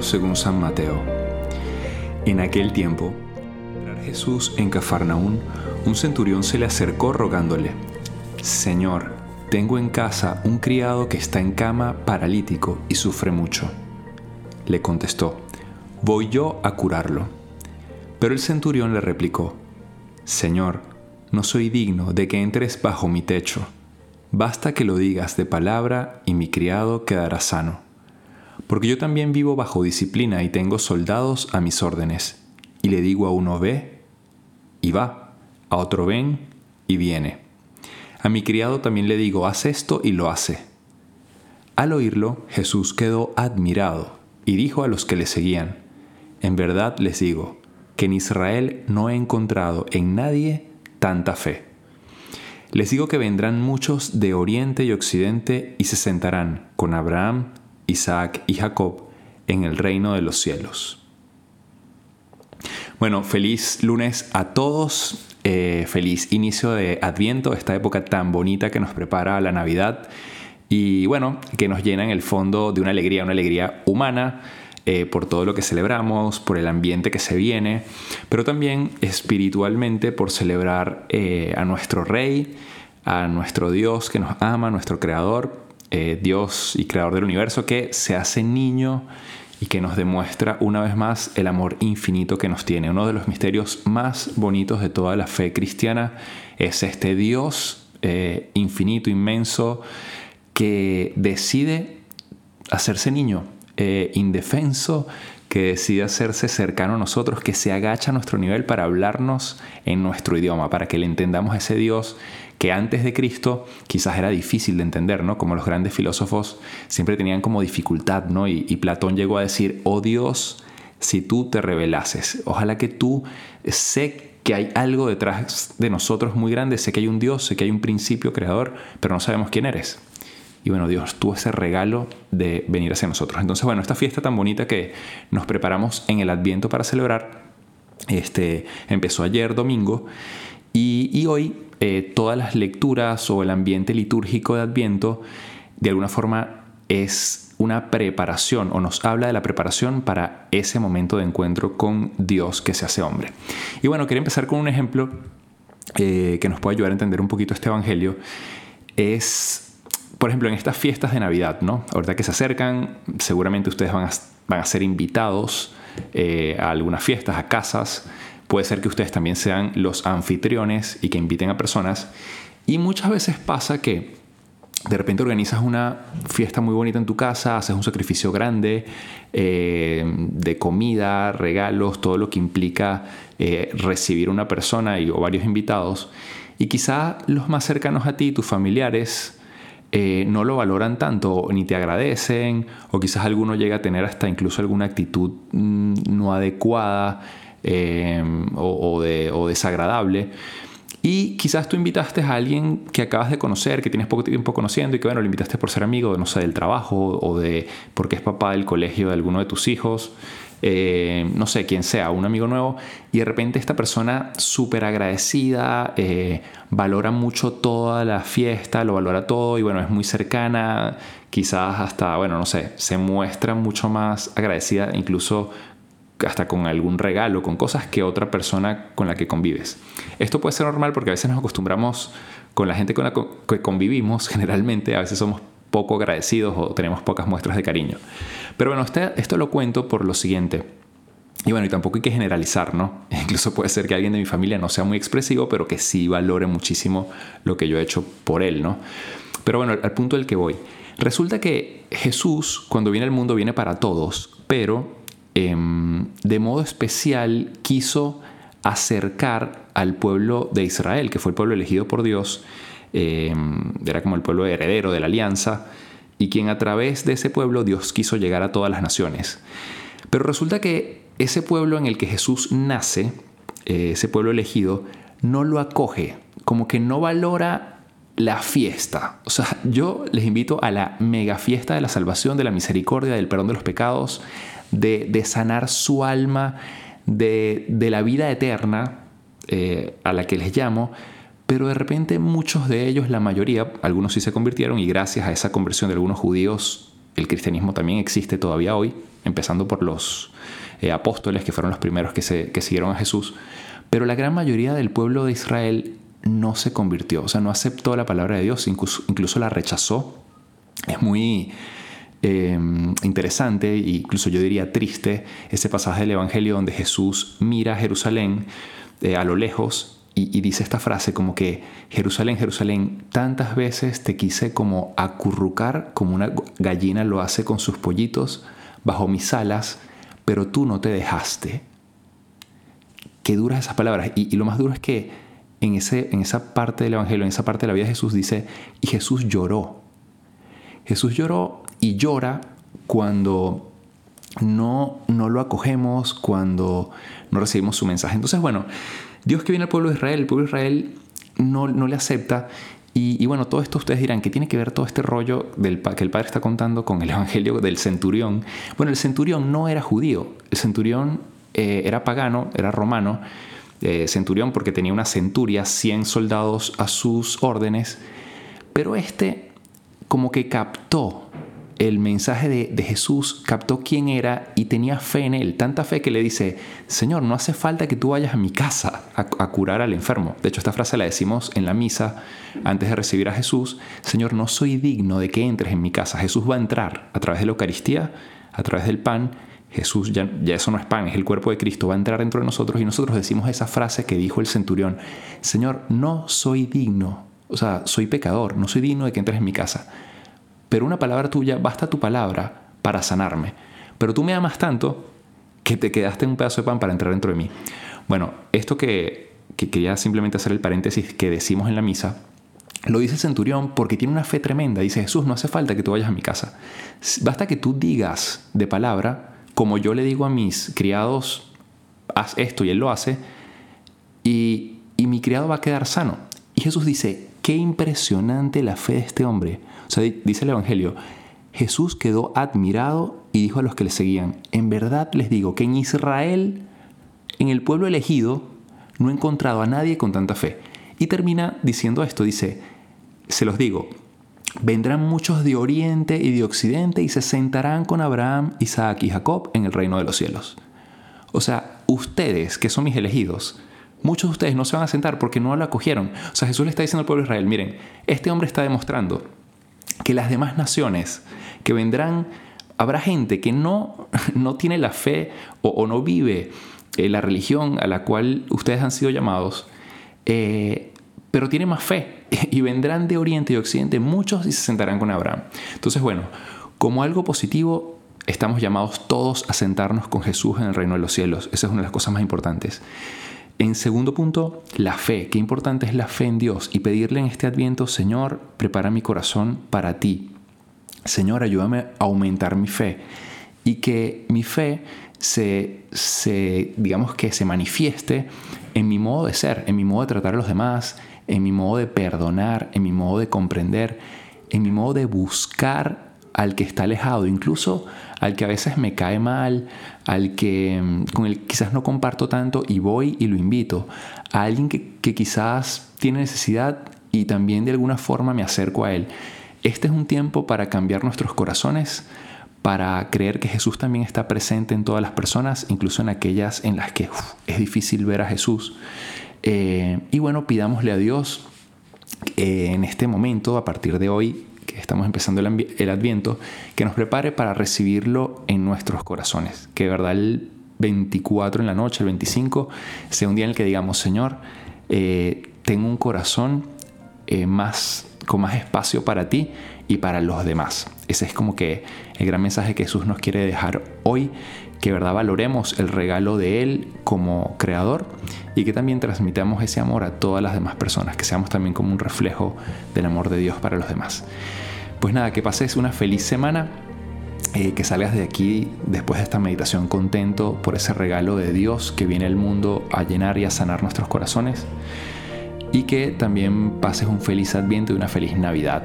Según San Mateo. En aquel tiempo, Jesús en Cafarnaún, un centurión se le acercó rogándole, Señor, tengo en casa un criado que está en cama paralítico y sufre mucho. Le contestó, voy yo a curarlo. Pero el centurión le replicó, Señor, no soy digno de que entres bajo mi techo. Basta que lo digas de palabra y mi criado quedará sano. Porque yo también vivo bajo disciplina y tengo soldados a mis órdenes. Y le digo a uno ve y va, a otro ven y viene. A mi criado también le digo haz esto y lo hace. Al oírlo, Jesús quedó admirado y dijo a los que le seguían, En verdad les digo, que en Israel no he encontrado en nadie tanta fe. Les digo que vendrán muchos de oriente y occidente y se sentarán con Abraham, Isaac y Jacob en el reino de los cielos. Bueno, feliz lunes a todos, eh, feliz inicio de Adviento, esta época tan bonita que nos prepara la Navidad y bueno, que nos llena en el fondo de una alegría, una alegría humana, eh, por todo lo que celebramos, por el ambiente que se viene, pero también espiritualmente por celebrar eh, a nuestro Rey, a nuestro Dios que nos ama, nuestro Creador, eh, Dios y Creador del universo, que se hace niño y que nos demuestra una vez más el amor infinito que nos tiene. Uno de los misterios más bonitos de toda la fe cristiana es este Dios infinito, inmenso, que decide hacerse niño, eh, indefenso que decide hacerse cercano a nosotros, que se agacha a nuestro nivel para hablarnos en nuestro idioma, para que le entendamos a ese Dios que antes de Cristo quizás era difícil de entender, ¿no? Como los grandes filósofos siempre tenían como dificultad, ¿no? Y, y Platón llegó a decir, oh Dios, si tú te revelases, ojalá que tú sé que hay algo detrás de nosotros muy grande, sé que hay un Dios, sé que hay un principio creador, pero no sabemos quién eres. Y bueno, Dios tuvo ese regalo de venir hacia nosotros. Entonces, bueno, esta fiesta tan bonita que nos preparamos en el Adviento para celebrar, este, empezó ayer domingo y, hoy eh, todas las lecturas o el ambiente litúrgico de Adviento de alguna forma es una preparación o nos habla de la preparación para ese momento de encuentro con Dios que se hace hombre. Y bueno, quería empezar con un ejemplo eh, que nos puede ayudar a entender un poquito este Evangelio. Es por ejemplo, en estas fiestas de Navidad, ¿no? Ahorita que se acercan, seguramente ustedes van a, ser invitados eh, a algunas fiestas, a casas. Puede ser que ustedes también sean los anfitriones y que inviten a personas. Y muchas veces pasa que de repente organizas una fiesta muy bonita en tu casa, haces un sacrificio grande eh, de comida, regalos, todo lo que implica eh, recibir una persona y, o varios invitados. Y quizá los más cercanos a ti, tus familiares, eh, no lo valoran tanto, ni te agradecen, o quizás alguno llega a tener hasta incluso alguna actitud mm, no adecuada eh, o, desagradable. Y quizás tú invitaste a alguien que acabas de conocer, que tienes poco tiempo conociendo y que bueno, lo invitaste por ser amigo, no sé, del trabajo o de porque es papá del colegio de alguno de tus hijos. Eh, no sé, quién sea, un amigo nuevo, y de repente esta persona súper agradecida, eh, valora mucho toda la fiesta, lo valora todo y bueno, es muy cercana, quizás hasta, bueno, no sé, se muestra mucho más agradecida, incluso hasta con algún regalo, con cosas que otra persona con la que convives. Esto puede ser normal porque a veces nos acostumbramos con la gente con la que convivimos, generalmente, a veces somos poco agradecidos o tenemos pocas muestras de cariño. Pero bueno, este, esto lo cuento por lo siguiente. Y bueno, y tampoco hay que generalizar, ¿no? Incluso puede ser que alguien de mi familia no sea muy expresivo, pero que sí valore muchísimo lo que yo he hecho por él, ¿no? Pero bueno, al punto del que voy. Resulta que Jesús, cuando viene al mundo, viene para todos, pero em, de modo especial quiso acercar al pueblo de Israel, que fue el pueblo elegido por Dios, em, era como el pueblo heredero de la alianza, y quien a través de ese pueblo Dios quiso llegar a todas las naciones. Pero resulta que ese pueblo en el que Jesús nace, eh, ese pueblo elegido, no lo acoge, como que no valora la fiesta. O sea, yo les invito a la mega fiesta de la salvación, de la misericordia, del perdón de los pecados, de, sanar su alma, de, la vida eterna eh, a la que les llamo, pero de repente muchos de ellos, la mayoría, algunos sí se convirtieron y gracias a esa conversión de algunos judíos el cristianismo también existe todavía hoy, empezando por los eh, apóstoles que fueron los primeros que, se, que siguieron a Jesús, pero la gran mayoría del pueblo de Israel no se convirtió, o sea, no aceptó la palabra de Dios, incluso, incluso la rechazó. Es muy eh, interesante, incluso yo diría triste, ese pasaje del Evangelio donde Jesús mira a Jerusalén eh, a lo lejos y, dice esta frase como que Jerusalén, Jerusalén, tantas veces te quise como acurrucar como una gallina lo hace con sus pollitos bajo mis alas, pero tú no te dejaste. Qué duras esas palabras. Y, lo más duro es que en, ese, en esa parte del Evangelio, en esa parte de la vida de Jesús dice, y Jesús lloró. Jesús lloró y llora cuando no, no lo acogemos, cuando no recibimos su mensaje. Entonces, bueno, Dios que viene al pueblo de Israel, el pueblo de Israel no, no le acepta. Y, bueno, todo esto ustedes dirán, ¿qué tiene que ver todo este rollo del, que el padre está contando con el evangelio del centurión? Bueno, el centurión no era judío, el centurión eh, era pagano, era romano, eh, centurión porque tenía una centuria, 100 soldados a sus órdenes, pero este como que captó el mensaje de, Jesús, captó quién era y tenía fe en él, tanta fe que le dice, Señor, no hace falta que tú vayas a mi casa a, curar al enfermo. De hecho, esta frase la decimos en la misa antes de recibir a Jesús, Señor, no soy digno de que entres en mi casa. Jesús va a entrar a través de la Eucaristía, a través del pan. Jesús, ya, ya eso no es pan, es el cuerpo de Cristo, va a entrar dentro de nosotros y nosotros decimos esa frase que dijo el centurión, Señor, no soy digno, o sea, soy pecador, no soy digno de que entres en mi casa pero una palabra tuya, basta tu palabra para sanarme. Pero tú me amas tanto que te quedaste un pedazo de pan para entrar dentro de mí. Bueno, esto que, quería simplemente hacer el paréntesis que decimos en la misa, lo dice el centurión porque tiene una fe tremenda. Dice, Jesús, no hace falta que tú vayas a mi casa. Basta que tú digas de palabra, como yo le digo a mis criados, haz esto y él lo hace, y, y mi criado va a quedar sano. Y Jesús dice, qué impresionante la fe de este hombre. O sea, dice el Evangelio, Jesús quedó admirado y dijo a los que le seguían, en verdad les digo que en Israel, en el pueblo elegido, no he encontrado a nadie con tanta fe. Y termina diciendo esto, dice, se los digo, vendrán muchos de oriente y de occidente y se sentarán con Abraham, Isaac y Jacob en el reino de los cielos. O sea, ustedes que son mis elegidos, muchos de ustedes no se van a sentar porque no lo acogieron. O sea, Jesús le está diciendo al pueblo de Israel, miren, este hombre está demostrando que las demás naciones que vendrán, habrá gente que no, no tiene la fe o, no vive eh, la religión a la cual ustedes han sido llamados, eh, pero tiene más fe y vendrán de Oriente y Occidente muchos y se sentarán con Abraham. Entonces, bueno, como algo positivo, estamos llamados todos a sentarnos con Jesús en el reino de los cielos. Esa es una de las cosas más importantes. En segundo punto, la fe. Qué importante es la fe en Dios y pedirle en este adviento, Señor, prepara mi corazón para ti. Señor, ayúdame a aumentar mi fe y que mi fe se, se, digamos que se manifieste en mi modo de ser, en mi modo de tratar a los demás, en mi modo de perdonar, en mi modo de comprender, en mi modo de buscar al que está alejado, incluso al que a veces me cae mal, al que mm, con el quizás no comparto tanto y voy y lo invito, a alguien que, quizás tiene necesidad y también de alguna forma me acerco a él. Este es un tiempo para cambiar nuestros corazones, para creer que Jesús también está presente en todas las personas, incluso en aquellas en las que es difícil ver a Jesús. Eh, y bueno, pidámosle a Dios eh, en este momento, a partir de hoy, que estamos empezando el, Adviento, que nos prepare para recibirlo en nuestros corazones. Que de verdad el 24 en la noche, el 25, sea un día en el que digamos, Señor, eh, tengo un corazón eh, más, con más espacio para ti y para los demás. Ese es como que el gran mensaje que Jesús nos quiere dejar hoy, que verdad valoremos el regalo de Él como creador y que también transmitamos ese amor a todas las demás personas, que seamos también como un reflejo del amor de Dios para los demás. Pues nada, que pases una feliz semana, eh, que salgas de aquí después de esta meditación contento por ese regalo de Dios que viene al mundo a llenar y a sanar nuestros corazones y que también pases un feliz adviento y una feliz Navidad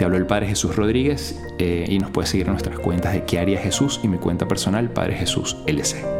te habló el Padre Jesús Rodríguez eh, y nos puedes seguir en nuestras cuentas de qué haría Jesús y mi cuenta personal Padre Jesús LC.